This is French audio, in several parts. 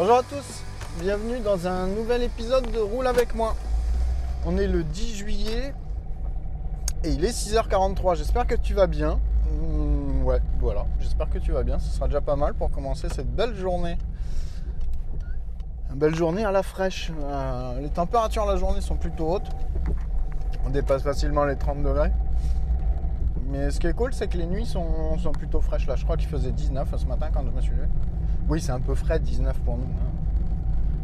Bonjour à tous, bienvenue dans un nouvel épisode de Roule avec moi. On est le 10 juillet et il est 6h43. J'espère que tu vas bien. Mmh, ouais, voilà, j'espère que tu vas bien. Ce sera déjà pas mal pour commencer cette belle journée. Une belle journée à la fraîche. Euh, les températures la journée sont plutôt hautes. On dépasse facilement les 30 degrés. Mais ce qui est cool, c'est que les nuits sont, sont plutôt fraîches. Là, je crois qu'il faisait 19 ce matin quand je me suis levé. Oui, c'est un peu frais, 19 pour nous. hein.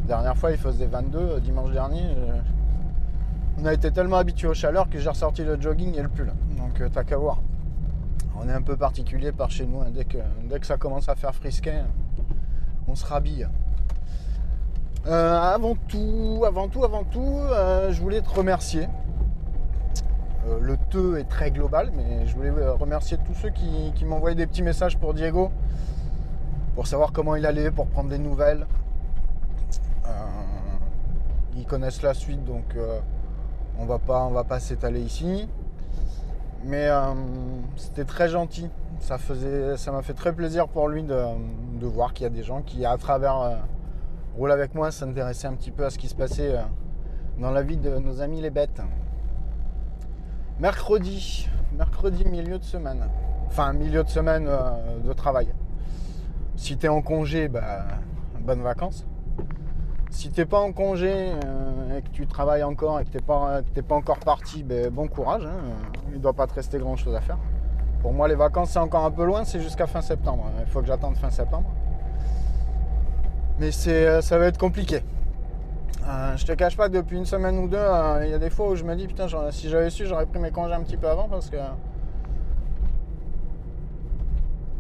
Dernière fois, il faisait 22 euh, dimanche dernier. euh, on a été tellement habitué aux chaleurs que j'ai ressorti le jogging et le pull. Donc, euh, t'as qu'à voir. On est un peu particulier par chez nous. hein. Dès, que, ça commence à faire frisquet, on se rhabille. Avant tout, avant tout, avant tout, je voulais te remercier. Le te est très global, mais je voulais remercier tous ceux qui m'envoyaient des petits messages pour Diego pour savoir comment il allait, pour prendre des nouvelles. Euh, ils connaissent la suite, donc euh, on va pas, on va pas s'étaler ici. Mais euh, c'était très gentil. Ça m'a fait très plaisir pour lui de, voir qu'il y a des gens qui, à travers Roule avec moi, s'intéressaient un petit peu à ce qui se passait dans la vie de nos amis les bêtes. Mercredi, mercredi milieu de semaine. Enfin, milieu de semaine de travail. Si tu es en congé, bah, bonnes vacances. Si t'es pas en congé euh, et que tu travailles encore et que t'es pas, t'es pas encore parti, ben, bon courage. hein. Il doit pas te rester grand chose à faire. Pour moi, les vacances, c'est encore un peu loin, c'est jusqu'à fin septembre. Il faut que j'attende fin septembre. Mais euh, ça va être compliqué. Euh, je te cache pas que depuis une semaine ou deux, il y a des fois où je me dis, putain, si j'avais su, j'aurais pris mes congés un petit peu avant parce que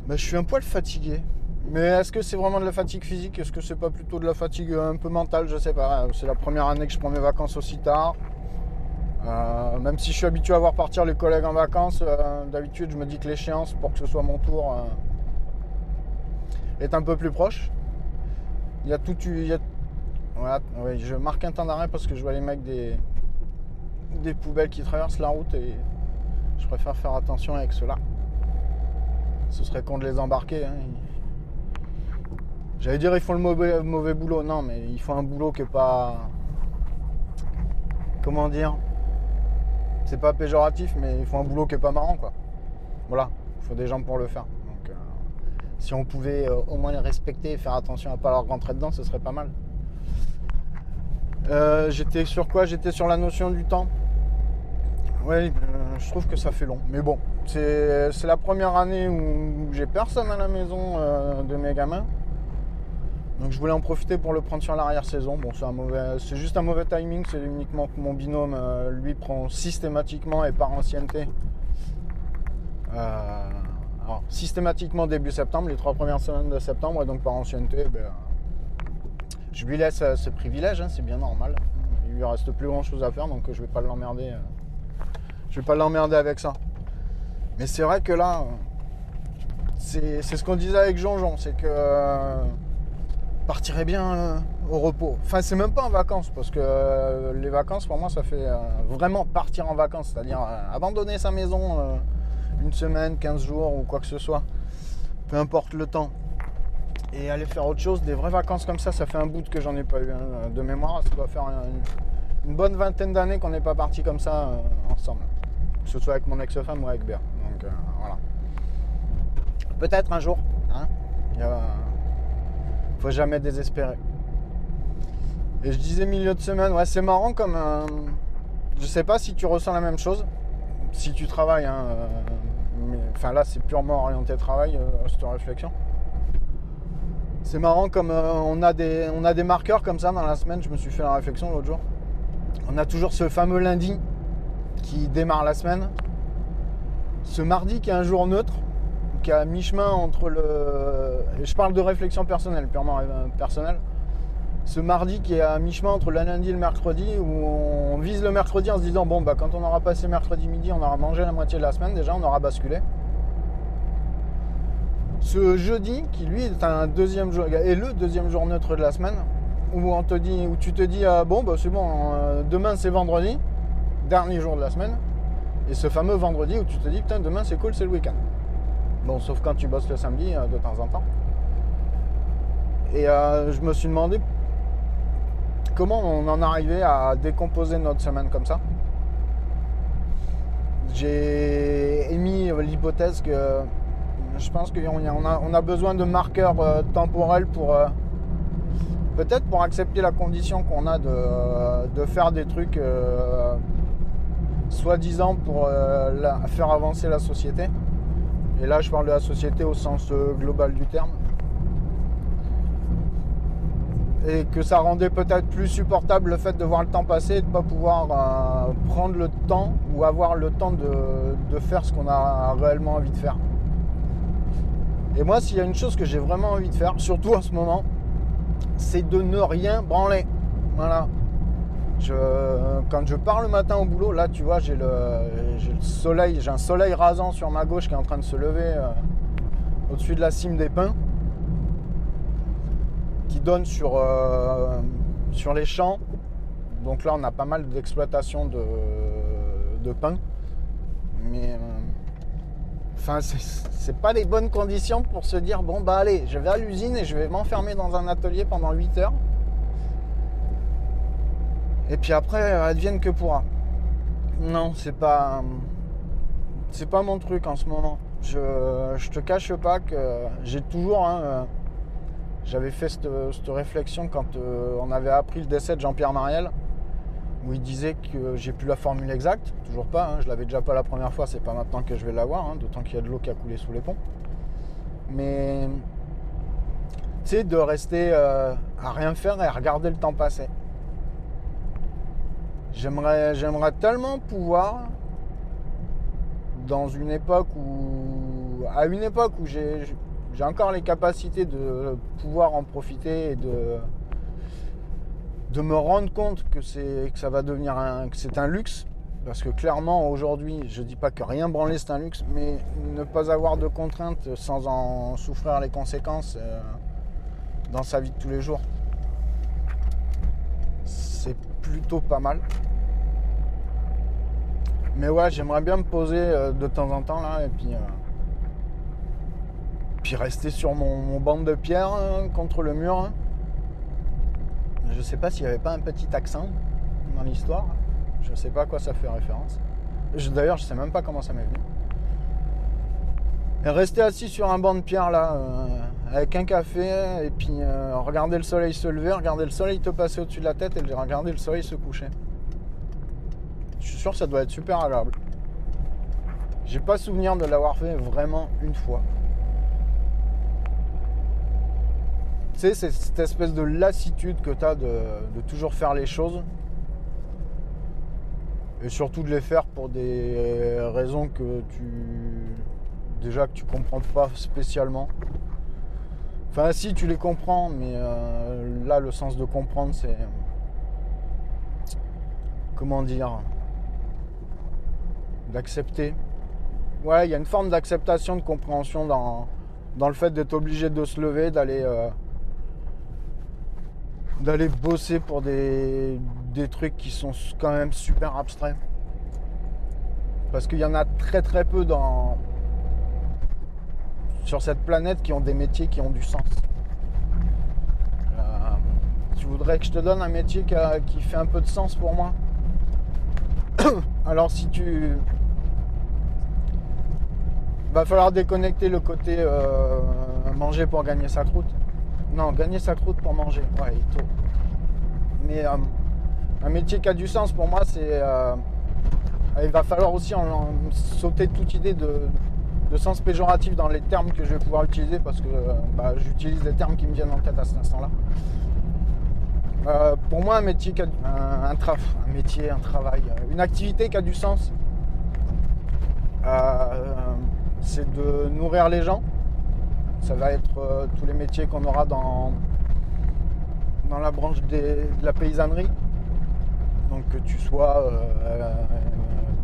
ben, je suis un poil fatigué. Mais est-ce que c'est vraiment de la fatigue physique? Est-ce que c'est pas plutôt de la fatigue euh, un peu mentale? Je sais pas. C'est la première année que je prends mes vacances aussi tard. Euh, même si je suis habitué à voir partir les collègues en vacances, euh, d'habitude je me dis que l'échéance pour que ce soit mon tour euh, est un peu plus proche. Il y a tout. il y a- Voilà, je marque un temps d'arrêt parce que je vois les mecs des, des poubelles qui traversent la route et je préfère faire attention avec ceux-là. Ce serait con de les embarquer. hein. J'allais dire ils font le mauvais, boulot. Non, mais ils font un boulot qui est pas. Comment dire C'est pas péjoratif, mais ils font un boulot qui est pas marrant, quoi. Voilà, il faut des gens pour le faire. Donc, euh, si on pouvait euh, au moins les respecter et faire attention à pas leur rentrer dedans, ce serait pas mal. Euh, J'étais sur quoi? J'étais sur la notion du temps. Oui, je trouve que ça fait long. Mais bon, c'est la première année où j'ai personne à la maison de mes gamins. Donc je voulais en profiter pour le prendre sur l'arrière-saison. Bon, c'est un mauvais, c'est juste un mauvais timing. C'est uniquement que mon binôme, euh, lui, prend systématiquement et par ancienneté. euh, alors, systématiquement début septembre, les trois premières semaines de septembre, et donc par ancienneté, ben, je lui laisse euh, ce privilège, hein, c'est bien normal. Il lui reste plus grand chose à faire, donc je vais pas l'emmerder. euh, je vais pas l'emmerder avec ça. Mais c'est vrai que là, c'est c'est ce qu'on disait avec Jean-Jean, c'est que partirait bien euh, au repos. Enfin, c'est même pas en vacances, parce que euh, les vacances, pour moi, ça fait euh, vraiment partir en vacances, c'est-à-dire abandonner sa maison une semaine, 15 jours ou quoi que ce soit, peu importe le temps, et aller faire autre chose. Des vraies vacances comme ça, ça fait un bout que j'en ai pas eu hein, de mémoire. Ça doit faire une, bonne vingtaine d'années qu'on n'est pas parti comme ça ensemble, que ce soit avec mon ex-femme ou avec Béa. Donc voilà. Peut-être un jour, hein. Faut jamais désespérer. Et je disais milieu de semaine, ouais, c'est marrant comme. euh, je sais pas si tu ressens la même chose, si tu travailles, hein, euh, mais- enfin là c'est purement orienté travail, euh, cette réflexion. C'est marrant comme on, a des, on a des marqueurs comme ça dans la semaine, je me suis fait la réflexion l'autre jour. On a toujours ce fameux lundi qui démarre la semaine. Ce mardi qui est un jour neutre, qui est à mi-chemin entre le. je parle de réflexion personnelle, purement euh, personnelle. Ce mardi qui est à mi-chemin entre le lundi et le mercredi, où on vise le mercredi en se disant bon bah quand on aura passé mercredi midi, on aura mangé la moitié de la semaine déjà, on aura basculé. Ce jeudi, qui lui est un deuxième jour, est le deuxième jour neutre de la semaine, où on te dit, où tu te dis ah, bon bah c'est bon, euh, demain c'est vendredi, dernier jour de la semaine, et ce fameux vendredi où tu te dis putain demain c'est cool, c'est le week-end. Bon, sauf quand tu bosses le samedi euh, de temps en temps. Et euh, je me suis demandé comment on en arrivait à décomposer notre semaine comme ça. J'ai émis l'hypothèse que je pense qu'on a, besoin de marqueurs euh, temporels pour peut-être pour accepter la condition qu'on a de, faire des trucs soi-disant pour faire avancer la société. Et là, je parle de la société au sens euh, global du terme. Et que ça rendait peut-être plus supportable le fait de voir le temps passer et de ne pas pouvoir euh, prendre le temps ou avoir le temps de, de faire ce qu'on a réellement envie de faire. Et moi, s'il y a une chose que j'ai vraiment envie de faire, surtout en ce moment, c'est de ne rien branler. Voilà. Quand je pars le matin au boulot, là, tu vois, j'ai le, soleil, j'ai un soleil rasant sur ma gauche qui est en train de se lever euh, au-dessus de la cime des pins, qui donne sur, euh, sur les champs. Donc là, on a pas mal d'exploitation de, de pins. Mais euh, Enfin, c'est pas les bonnes conditions pour se dire bon bah allez, je vais à l'usine et je vais m'enfermer dans un atelier pendant 8 heures. Et puis après, advienne que pourra. Non, c'est pas. C'est pas mon truc en ce moment. Je, je te cache pas que j'ai toujours. hein, euh, J'avais fait cette, réflexion quand euh, on avait appris le décès de Jean-Pierre Mariel, où il disait que j'ai plus la formule exacte. Toujours pas, hein, je l'avais déjà pas la première fois, c'est pas maintenant que je vais l'avoir, hein, d'autant qu'il y a de l'eau qui a coulé sous les ponts. Mais. Sais, de rester euh, à rien faire et à regarder le temps passer. J'aimerais, j'aimerais tellement pouvoir, dans une époque où, à une époque où j'ai, j'ai encore les capacités de pouvoir en profiter et de, de me rendre compte que c'est, que ça va devenir un, que c'est un luxe. Parce que clairement, aujourd'hui, je dis pas que rien branler c'est un luxe, mais ne pas avoir de contraintes sans en souffrir les conséquences euh, dans sa vie de tous les jours, plutôt pas mal. Mais ouais, j'aimerais bien me poser euh, de temps en temps là et puis, euh, puis rester sur mon, banc de pierre hein, contre le mur. hein. Je sais pas s'il n'y avait pas un petit accent dans l'histoire. Je sais pas à quoi ça fait référence. D'ailleurs, je sais même pas comment ça m'est venu. Et rester assis sur un banc de pierre là, euh, avec un café, et puis euh, regarder le soleil se lever, regarder le soleil te passer au-dessus de la tête et regarder le soleil se coucher. Je suis sûr que ça doit être super agréable. J'ai pas souvenir de l'avoir fait vraiment une fois. Tu sais, c'est cette espèce de lassitude que tu as de, de toujours faire les choses. Et surtout de les faire pour des raisons que tu. Déjà que tu comprends pas spécialement. Enfin, si tu les comprends, mais euh, là, le sens de comprendre, c'est. Comment dire D'accepter ouais, il y a une forme d'acceptation, de compréhension dans, dans le fait d'être obligé de se lever, d'aller euh, d'aller bosser pour des, des trucs qui sont quand même super abstraits. Parce qu'il y en a très très peu dans, sur cette planète qui ont des métiers qui ont du sens. Euh, tu voudrais que je te donne un métier qui, fait un peu de sens pour moi? Alors si tu... Va falloir déconnecter le côté euh, manger pour gagner sa croûte. Non, gagner sa croûte pour manger. Ouais, il tôt. Mais euh, un métier qui a du sens pour moi, c'est... il va falloir aussi en sauter toute idée de, sens péjoratif dans les termes que je vais pouvoir utiliser parce que euh, bah, j'utilise les termes qui me viennent en tête à cet instant-là. Euh, pour moi, un métier, un, un, un métier, un travail, euh, une activité qui a du sens, c'est de nourrir les gens. Ça va être tous les métiers qu'on aura dans, dans la branche de la paysannerie. Donc que tu sois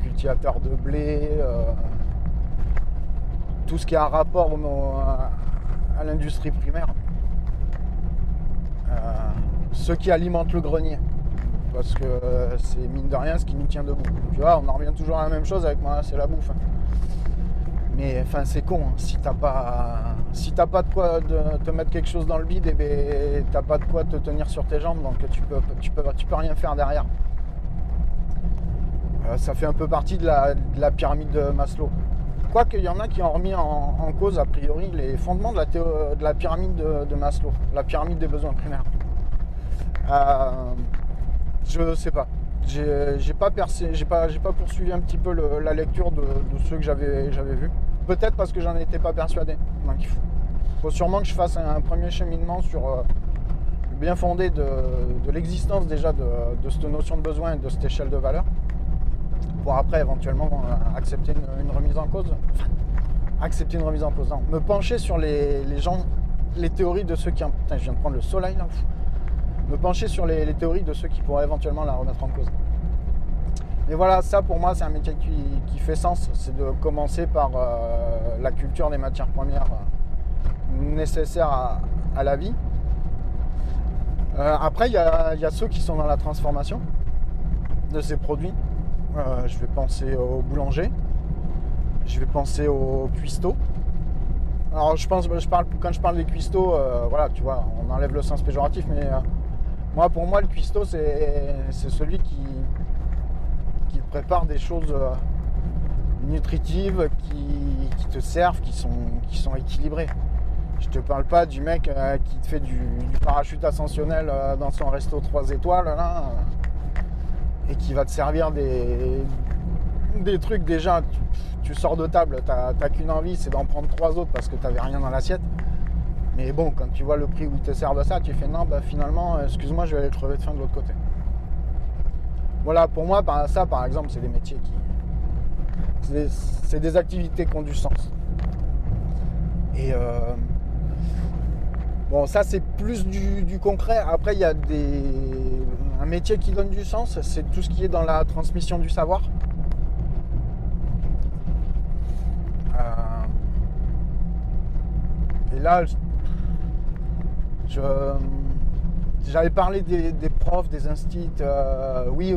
cultivateur de blé, tout ce qui a rapport au- à, l'industrie primaire. Euh, ceux qui alimentent le grenier. Parce que euh, c'est mine de rien ce qui nous tient debout. Tu vois, on en revient toujours à la même chose avec moi, c'est la bouffe. Mais enfin c'est con, hein. si t'as pas si t'as pas de quoi de- te mettre quelque chose dans le bide, et ben t'as pas de quoi te tenir sur tes jambes, donc tu peux tu peux tu peux rien faire derrière. Euh, ça fait un peu partie de la pyramide de Maslow. Quoique il y en a qui ont remis en, cause a priori les fondements de la, de la pyramide de, Maslow, la pyramide des besoins primaires. Euh, je sais pas. J'ai pas percé, j'ai pas, poursuivi un petit peu la lecture de, ceux que j'avais vus. Peut-être parce que j'en étais pas persuadé. Il faut, sûrement que je fasse un, premier cheminement sur euh, le bien fondé de, de l'existence déjà de, de cette notion de besoin et de cette échelle de valeur. Pour après éventuellement euh, accepter une, remise en cause. Accepter une remise en cause. Non, me pencher sur les, les gens, les théories de ceux qui. en- Putain, je viens de prendre le soleil là. Me pencher sur les, théories de ceux qui pourraient éventuellement la remettre en cause. Mais voilà, ça pour moi c'est un métier qui, fait sens. C'est de commencer par euh, la culture des matières premières euh, nécessaires à, la vie. Après, il y y a ceux qui sont dans la transformation de ces produits. Euh, je vais penser au boulanger. Je vais penser au cuistot. Alors je pense, je parle, quand je parle des cuistots, euh, voilà, tu vois, on enlève le sens péjoratif, mais euh, moi, pour moi, le cuistot, c'est celui qui, prépare des choses nutritives, qui, te servent, qui sont, qui sont équilibrées. Je te parle pas du mec qui te fait du, du parachute ascensionnel dans son resto 3 étoiles, là, et qui va te servir des, trucs déjà. Tu, sors de table, t'as qu'une envie, c'est d'en prendre trois autres parce que t'avais rien dans l'assiette. Mais bon, quand tu vois le prix où ils te servent ça, tu fais non, bah finalement, excuse-moi, je vais aller crever de faim de l'autre côté. Voilà, pour moi, ça par exemple, c'est des métiers qui. C'est des, activités qui ont du sens. Et euh, bon, ça c'est plus du concret. Après, il y a des. Un métier qui donne du sens, c'est tout ce qui est dans la transmission du savoir. Euh, et là, je- j'avais parlé des, profs, des instits. euh, oui,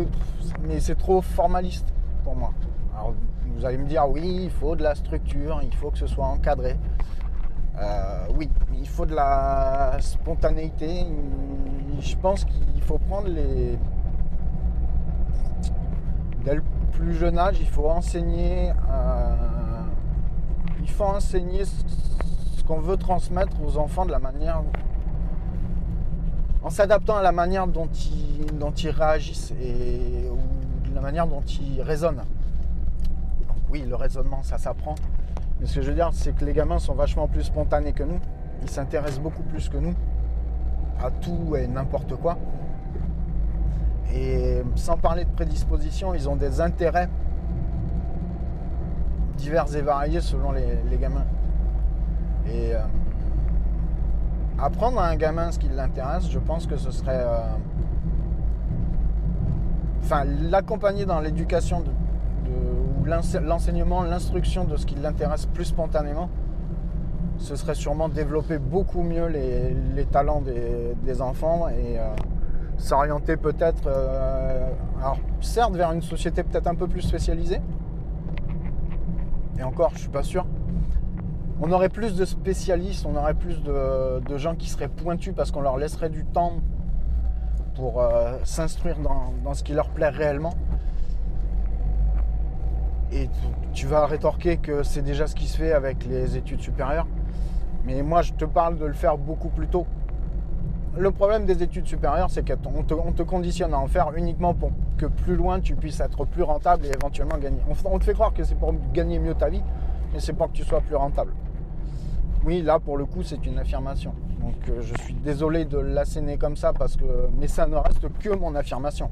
mais c'est trop formaliste pour moi. Alors, vous allez me dire, oui, il faut de la structure, il faut que ce soit encadré. Euh, oui, il faut de la spontanéité. Je pense qu'il faut prendre les. Dès le plus jeune âge, il faut enseigner. euh, il faut enseigner ce qu'on veut transmettre aux enfants de la manière. En s'adaptant à la manière dont ils, dont ils réagissent et ou de la manière dont ils raisonnent. Donc oui, le raisonnement, ça s'apprend. Mais ce que je veux dire, c'est que les gamins sont vachement plus spontanés que nous. Ils s'intéressent beaucoup plus que nous à tout et n'importe quoi. Et sans parler de prédisposition, ils ont des intérêts divers et variés selon les, gamins. Et euh, apprendre à un gamin ce qui l'intéresse, je pense que ce serait. euh, Enfin, l'accompagner dans l'éducation ou l'enseignement, l'instruction de ce qui l'intéresse plus spontanément, ce serait sûrement développer beaucoup mieux les, talents des, enfants et euh, s'orienter peut-être, euh, certes vers une société peut-être un peu plus spécialisée, et encore je suis pas sûr, on aurait plus de spécialistes, on aurait plus de, gens qui seraient pointus parce qu'on leur laisserait du temps pour euh, s'instruire dans, ce qui leur plaît réellement. Et tu vas rétorquer que c'est déjà ce qui se fait avec les études supérieures. Mais moi, je te parle de le faire beaucoup plus tôt. Le problème des études supérieures, c'est qu'on te, on te, conditionne à en faire uniquement pour que plus loin tu puisses être plus rentable et éventuellement gagner. On, te fait croire que c'est pour gagner mieux ta vie, mais c'est pour que tu sois plus rentable. Oui, là pour le coup, c'est une affirmation. Donc euh, je suis désolé de l'asséner comme ça parce que, mais ça ne reste que mon affirmation.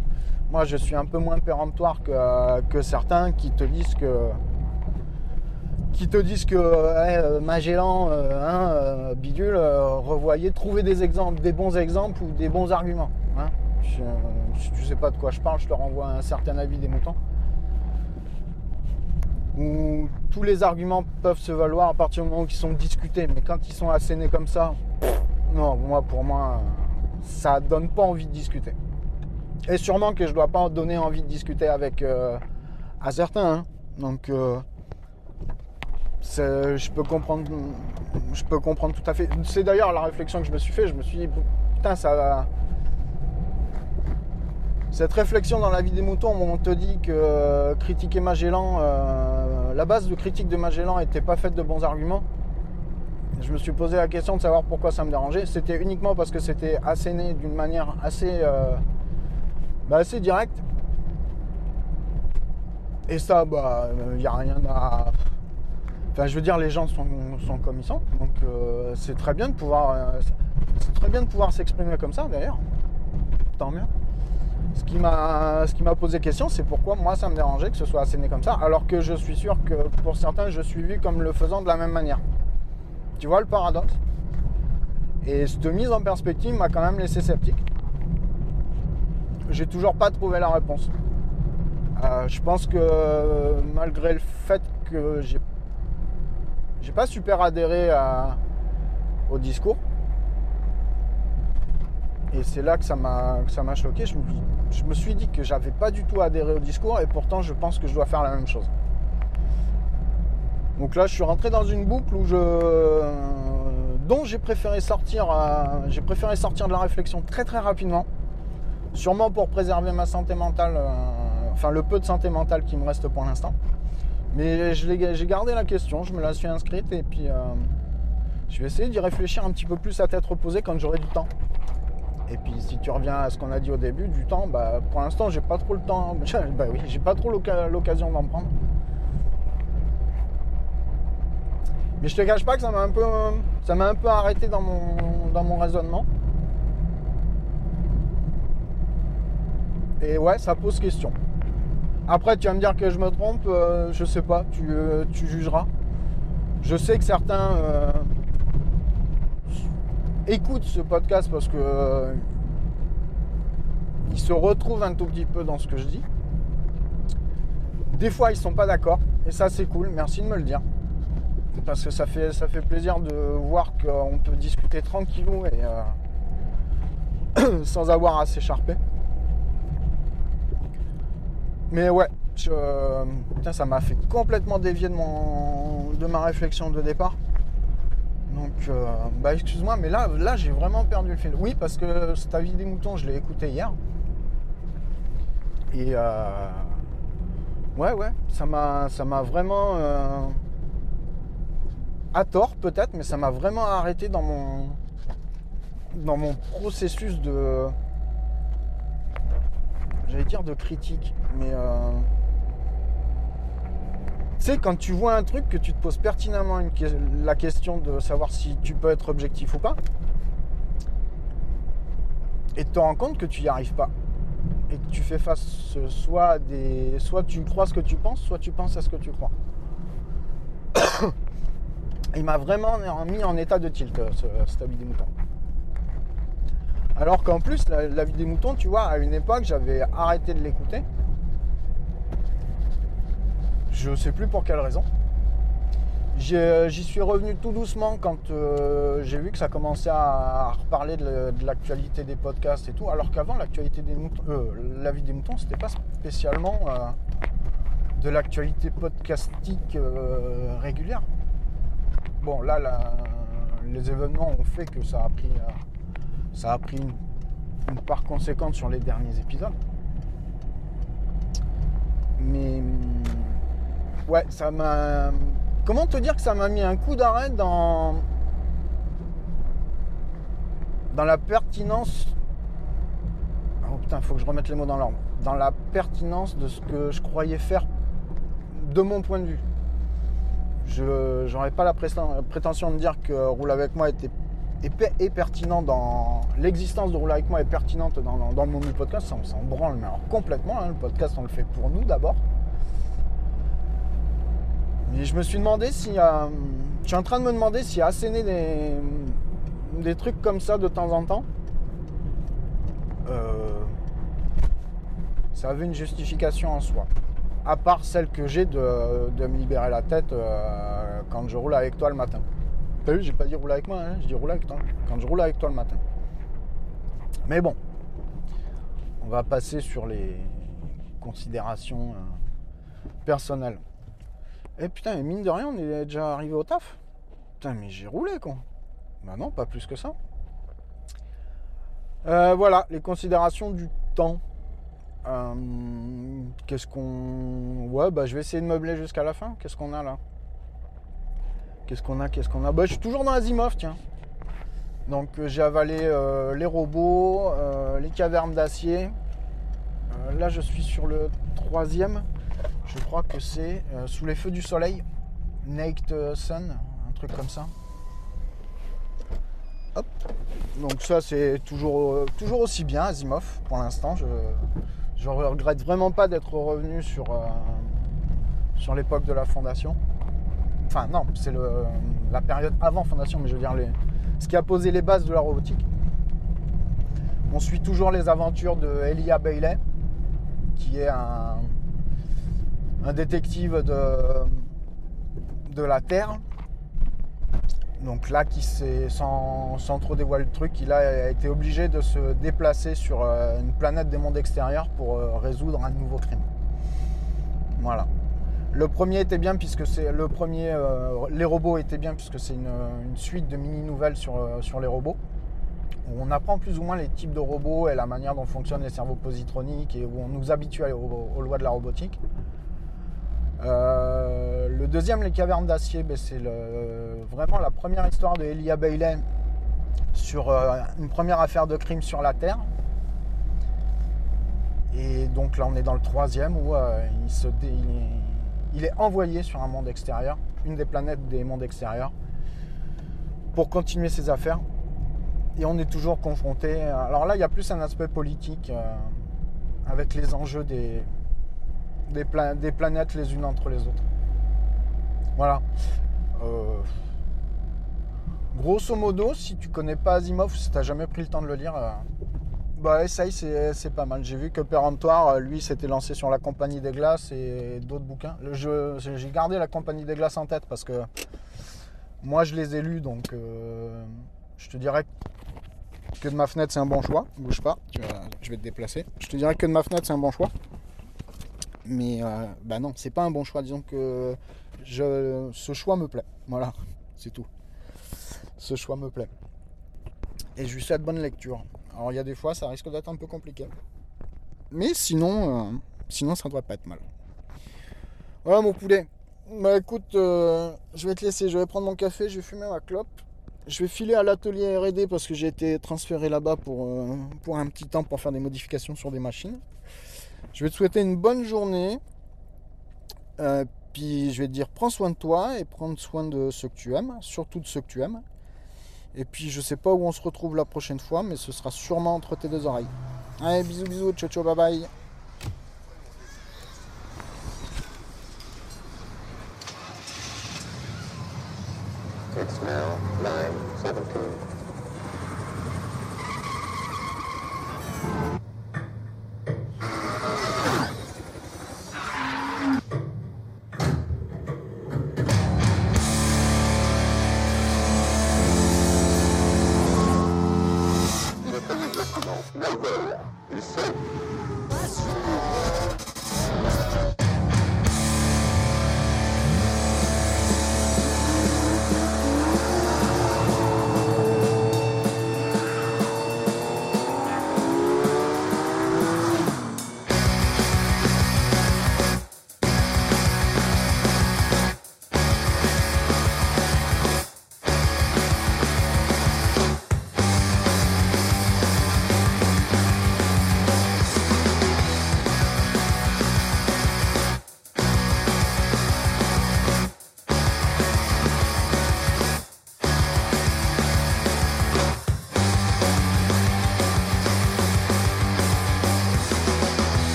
Moi, je suis un peu moins péremptoire que, que certains qui te disent que qui te disent que euh, Magellan, euh, hein, euh, bidule, revoyez, trouvez des exemples, des bons exemples ou des bons arguments. Hein. Je ne sais pas de quoi je parle, je te renvoie un certain avis des moutons. Où tous les arguments peuvent se valoir à partir du moment où ils sont discutés, mais quand ils sont assénés comme ça, non, moi pour moi, ça donne pas envie de discuter. Et sûrement que je dois pas donner envie de discuter avec à certains. Hein. Donc je peux comprendre, je peux comprendre tout à fait. C'est d'ailleurs la réflexion que je me suis fait. Je me suis dit, putain, ça va. Cette réflexion dans la vie des moutons, on te dit que euh, critiquer Magellan, euh, la base de critique de Magellan n'était pas faite de bons arguments. Je me suis posé la question de savoir pourquoi ça me dérangeait. C'était uniquement parce que c'était asséné d'une manière assez, euh, bah, assez directe. Et ça, bah, il n'y a rien à Enfin, je veux dire, les gens sont, comme ils sont, donc euh, c'est très bien de pouvoir, euh, très bien de pouvoir s'exprimer comme ça d'ailleurs. Tant mieux. Ce qui m'a, ce qui m'a posé question, c'est pourquoi moi ça me dérangeait que ce soit asséné comme ça, alors que je suis sûr que pour certains, je suis vu comme le faisant de la même manière. Tu vois le paradoxe? Et cette mise en perspective m'a quand même laissé sceptique. J'ai toujours pas trouvé la réponse. Euh, je pense que malgré le fait que j'ai pas super adhéré au discours. Et c'est là que ça m'a, choqué. Je me, je me, suis dit que j'avais pas du tout adhéré au discours et pourtant je pense que je dois faire la même chose. Donc là, je suis rentré dans une boucle où je, dont j'ai préféré sortir, euh, j'ai préféré sortir de la réflexion très très rapidement, sûrement pour préserver ma santé mentale, euh, enfin le peu de santé mentale qui me reste pour l'instant. Mais j'ai gardé la question, je me la suis inscrite et puis euh, je vais essayer d'y réfléchir un petit peu plus à tête reposée quand j'aurai du temps. Et puis si tu reviens à ce qu'on a dit au début, du temps, bah, pour l'instant j'ai pas trop le temps, bah oui, j'ai pas trop l'occasion d'en prendre. Mais je te cache pas que ça m'a un peu, ça m'a un peu arrêté dans mon, dans mon raisonnement. Et ouais, ça pose question. Après, tu vas me dire que je me trompe, euh, je sais pas, tu, euh, jugeras. Je sais que certains euh, écoutent ce podcast parce que ils se retrouvent un tout petit peu dans ce que je dis. Des fois, ils sont pas d'accord, et ça, c'est cool. Merci de me le dire. Parce que ça fait, ça fait plaisir de voir qu'on peut discuter tranquillou et sans avoir à s'écharper. Mais ouais, ça m'a fait complètement dévier de, mon, de ma réflexion de départ. Donc, euh, bah excuse-moi, mais là, là j'ai vraiment perdu le fil. Oui, parce que cette avis des moutons, je l'ai écouté hier. Et euh, ouais, ouais, ça m'a, ça m'a vraiment, euh, à tort peut-être, mais ça m'a vraiment arrêté dans mon, dans mon processus de, j'allais dire de critique, mais euh, tu sais, quand tu vois un truc que tu te poses pertinemment la question de savoir si tu peux être objectif ou pas, et tu te rends compte que tu n'y arrives pas, et que tu fais face soit à des. Soit tu crois ce que tu penses, soit tu penses à ce que tu crois. Il m'a vraiment mis en état de tilt, euh, ce, cet habit des moutons. Alors qu'en plus, la, vie des moutons, tu vois, à une époque, j'avais arrêté de l'écouter. Je sais plus pour quelle raison. J'ai- J'y suis revenu tout doucement quand euh, j'ai vu que ça commençait à reparler de, l'actualité des podcasts et tout. Alors qu'avant, l'actualité des moutons, euh, la vie des moutons, c'était pas spécialement euh, de l'actualité podcastique euh, régulière. Bon, là, les événements ont fait que ça a pris, euh, ça a pris une, une part conséquente sur les derniers épisodes. Mais hum, ouais, ça m'a. Comment te dire que ça m'a mis un coup d'arrêt dans dans la pertinence. Oh putain, faut que je remette les mots dans l'ordre. Dans la pertinence de ce que je croyais faire de mon point de vue. Je n'aurais pas la préten- prétention de dire que Roule avec moi était pertinent dans l'existence de Roule avec moi est pertinente dans, dans, le Momu podcast, ça on s'en branle, mais alors complètement. hein, le podcast on le fait pour nous d'abord. Je me suis demandé si. euh, je suis en train de me demander si asséner des, des trucs comme ça de temps en temps. euh, ça avait une justification en soi. À part celle que j'ai de, de me libérer la tête euh, quand je roule avec toi le matin. T'as vu, j'ai pas dit roule avec moi, hein, je dis roule avec toi. Quand je roule avec toi le matin. Mais bon, on va passer sur les considérations personnelles. Et putain, mine de rien, on est déjà arrivé au taf. Putain, mais j'ai roulé quoi. Bah non, pas plus que ça. Euh, voilà, les considérations du temps. Euh, Qu'est-ce qu'on. Ouais, bah je vais essayer de meubler jusqu'à la fin. Qu'est-ce qu'on a là? Qu'est-ce qu'on a Qu'est-ce qu'on a? Bah je suis toujours dans Asimov, tiens. Donc euh, j'ai avalé les robots, les cavernes d'acier. Là je suis sur le troisième. Je crois que c'est euh, Sous les feux du soleil. Naked Sun, un truc comme ça. Hop. Donc ça c'est toujours, euh, toujours aussi bien Asimov pour l'instant. Je, je regrette vraiment pas d'être revenu sur, euh, sur l'époque de la fondation. Enfin non, c'est la période avant fondation, mais je veux dire les, ce qui a posé les bases de la robotique. On suit toujours les aventures de Elia Bailey, qui est un, un détective de, de la Terre. Donc là, qui s'est, sans, trop dévoiler le truc, il a, été obligé de se déplacer sur euh, une planète des mondes extérieurs pour euh, résoudre un nouveau crime. Voilà. Le premier était bien puisque c'est le premier, euh, les robots étaient bien puisque c'est une, suite de mini nouvelles sur, les robots. On apprend plus ou moins les types de robots et la manière dont fonctionnent les cerveaux positroniques et où on nous habitue aux lois de la robotique. Euh, le deuxième, les cavernes d'acier, ben, c'est vraiment la première histoire de Elia Bailey sur euh, une première affaire de crime sur la Terre. Et donc là, on est dans le troisième où euh, il, est- envoyé sur un monde extérieur, une des planètes des mondes extérieurs, pour continuer ses affaires. Et on est toujours confronté. Alors là, il y a plus un aspect politique avec les enjeux des, des, pla- des planètes les unes entre les autres. Voilà. Euh, grosso modo, si tu connais pas Asimov, si tu n'as jamais pris le temps de le lire, euh, bah essaye, c'est pas mal. J'ai vu que Péremptoire, euh, lui, s'était lancé sur la Compagnie des Glaces et d'autres bouquins. J'ai gardé la Compagnie des Glaces en tête parce que moi, je les ai lus, donc je te dirais que de ma fenêtre, c'est un bon choix. Bouge pas, je vais te déplacer. Je te dirais que de ma fenêtre, c'est un bon choix. Mais euh, bah non, c'est pas un bon choix. Disons que ce choix me plaît. Voilà, c'est tout. Ce choix me plaît. Et je lui souhaite bonne lecture. Alors il y a des fois, ça risque d'être un peu compliqué. Mais sinon, euh, ça ne devrait pas être mal. Voilà mon poulet. Bah écoute, euh, je vais te laisser. Je vais prendre mon café, je vais fumer ma clope. Je vais filer à l'atelier R&D parce que j'ai été transféré là-bas euh, pour un petit temps pour faire des modifications sur des machines. Je vais te souhaiter une bonne journée. Euh, puis je vais te dire prends soin de toi et prends soin de ceux que tu aimes, surtout de ceux que tu aimes. Et puis je sais pas où on se retrouve la prochaine fois, mais ce sera sûrement entre tes deux oreilles. Allez, bisous bisous, ciao ciao, bye bye. It's now 9:17.